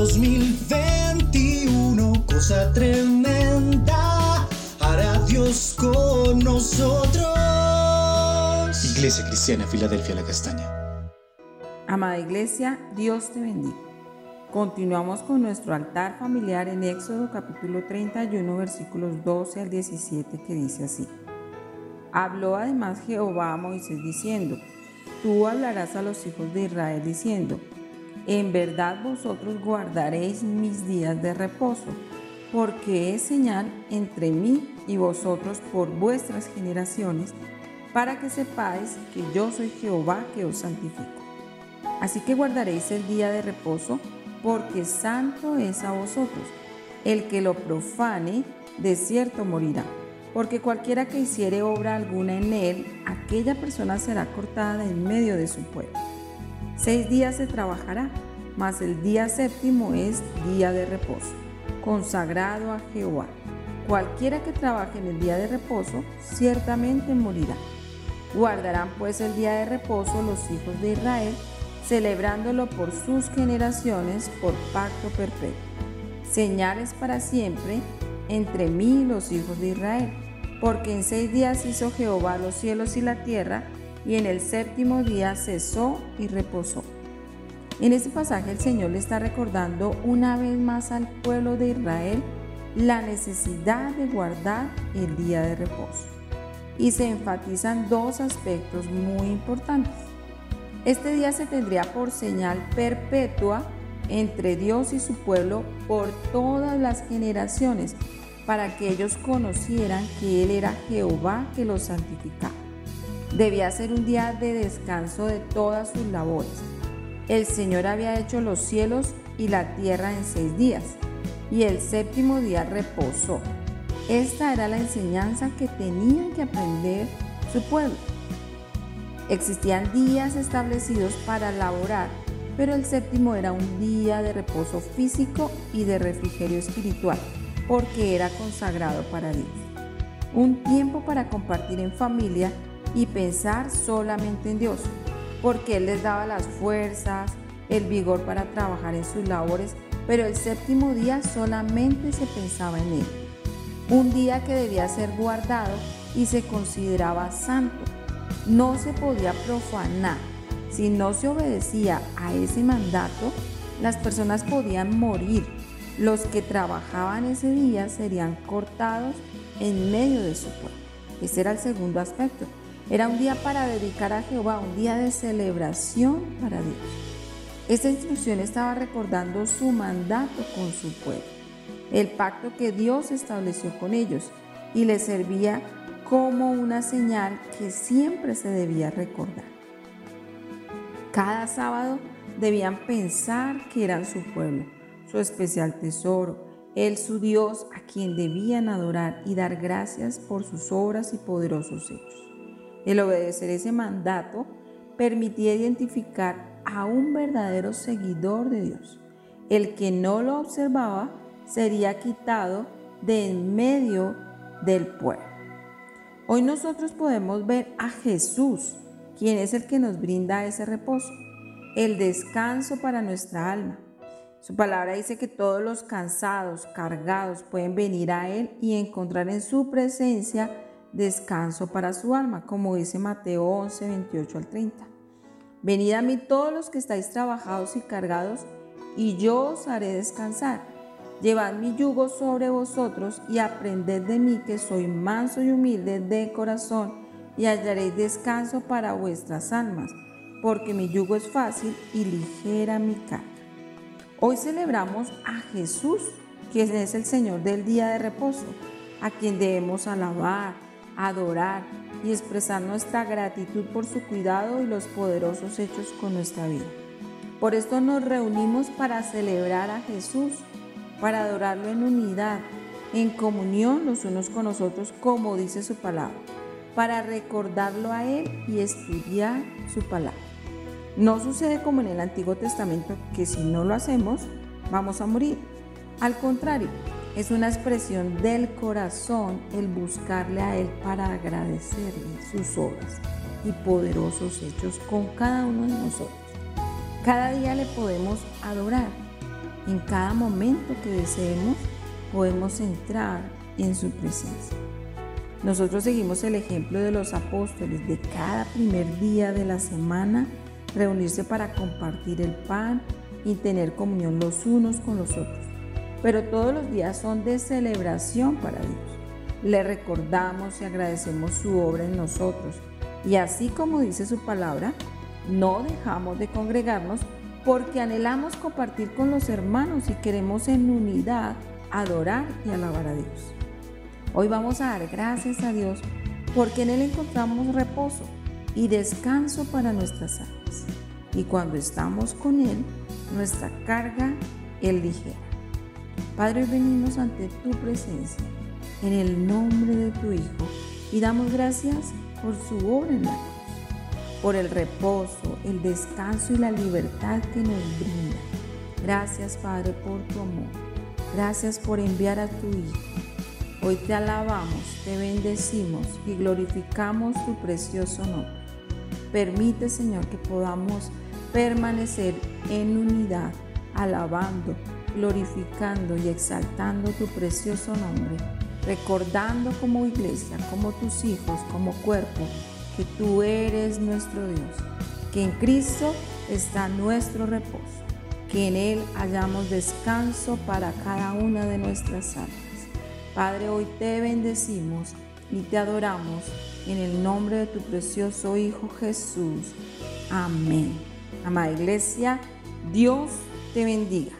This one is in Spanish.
2021, cosa tremenda, hará Dios con nosotros. Iglesia Cristiana, Filadelfia, la Castaña. Amada Iglesia, Dios te bendiga. Continuamos con nuestro altar familiar en Éxodo capítulo 31 versículos 12 al 17 que dice así. Habló además Jehová a Moisés diciendo, Tú hablarás a los hijos de Israel diciendo, En verdad vosotros guardaréis mis días de reposo, porque es señal entre mí y vosotros por vuestras generaciones, para que sepáis que yo soy Jehová que os santifico. Así que guardaréis el día de reposo, porque santo es a vosotros. El que lo profane, de cierto morirá. Porque cualquiera que hiciere obra alguna en él, aquella persona será cortada en medio de su pueblo. Seis días se trabajará, mas el día séptimo es día de reposo, consagrado a Jehová. Cualquiera que trabaje en el día de reposo, ciertamente morirá. Guardarán pues el día de reposo los hijos de Israel, celebrándolo por sus generaciones por pacto perpetuo. Señales para siempre entre mí y los hijos de Israel, porque en seis días hizo Jehová los cielos y la tierra, y en el séptimo día cesó y reposó. En este pasaje el Señor le está recordando una vez más al pueblo de Israel la necesidad de guardar el día de reposo. Y se enfatizan dos aspectos muy importantes. Este día se tendría por señal perpetua entre Dios y su pueblo por todas las generaciones, para que ellos conocieran que Él era Jehová que los santificaba. Debía ser un día de descanso de todas sus labores. El Señor había hecho los cielos y la tierra en seis días, y el séptimo día reposó. Esta era la enseñanza que tenían que aprender su pueblo. Existían días establecidos para laborar, pero el séptimo era un día de reposo físico y de refrigerio espiritual, porque era consagrado para Dios. Un tiempo para compartir en familia y pensar solamente en Dios, porque Él les daba las fuerzas, el vigor para trabajar en sus labores, pero el séptimo día solamente se pensaba en Él. Un día que debía ser guardado y se consideraba santo no se podía profanar. Si no se obedecía a ese mandato, las personas podían morir. Los que trabajaban ese día serían cortados en medio de su pueblo. Ese era el segundo aspecto. Era un día para dedicar a Jehová, un día de celebración para Dios. Esta instrucción estaba recordando su mandato con su pueblo, el pacto que Dios estableció con ellos y les servía como una señal que siempre se debía recordar. Cada sábado debían pensar que eran su pueblo, su especial tesoro, Él su Dios a quien debían adorar y dar gracias por sus obras y poderosos hechos. El obedecer ese mandato permitía identificar a un verdadero seguidor de Dios. El que no lo observaba sería quitado de en medio del pueblo. Hoy nosotros podemos ver a Jesús, quien es el que nos brinda ese reposo, el descanso para nuestra alma. Su palabra dice que todos los cansados, cargados, pueden venir a Él y encontrar en su presencia descanso para su alma, como dice Mateo 11, 28 al 30. Venid a mí todos los que estáis trabajados y cargados, y yo os haré descansar. Llevad mi yugo sobre vosotros y aprended de mí que soy manso y humilde de corazón y hallaréis descanso para vuestras almas, porque mi yugo es fácil y ligera mi carga. Hoy celebramos a Jesús, quien es el Señor del día de reposo, a quien debemos alabar, adorar y expresar nuestra gratitud por su cuidado y los poderosos hechos con nuestra vida. Por esto nos reunimos para celebrar a Jesús para adorarlo en unidad, en comunión los unos con los otros, como dice su palabra, para recordarlo a Él y estudiar su palabra. No sucede como en el Antiguo Testamento, que si no lo hacemos, vamos a morir. Al contrario, es una expresión del corazón el buscarle a Él para agradecerle sus obras y poderosos hechos con cada uno de nosotros. Cada día le podemos adorar En cada momento que deseemos, podemos entrar en su presencia. Nosotros seguimos el ejemplo de los apóstoles de cada primer día de la semana reunirse para compartir el pan y tener comunión los unos con los otros. Pero todos los días son de celebración para Dios. Le recordamos y agradecemos su obra en nosotros. Y así como dice su palabra, no dejamos de congregarnos porque anhelamos compartir con los hermanos y queremos en unidad adorar y alabar a Dios. Hoy vamos a dar gracias a Dios porque en Él encontramos reposo y descanso para nuestras almas. Y cuando estamos con Él, nuestra carga es ligera. Padre, venimos ante tu presencia en el nombre de tu Hijo y damos gracias por su obra en la cruz, por el reposo, el descanso y la libertad que nos brinda. Gracias, Padre, por tu amor. Gracias por enviar a tu Hijo. Hoy te alabamos, te bendecimos y glorificamos tu precioso nombre. Permite, Señor, que podamos permanecer en unidad, alabando, glorificando y exaltando tu precioso nombre, recordando como iglesia, como tus hijos, como cuerpo, que tú eres nuestro Dios, que en Cristo está nuestro reposo, que en Él hallamos descanso para cada una de nuestras almas. Padre, hoy te bendecimos y te adoramos en el nombre de tu precioso Hijo Jesús. Amén. Amada Iglesia, Dios te bendiga.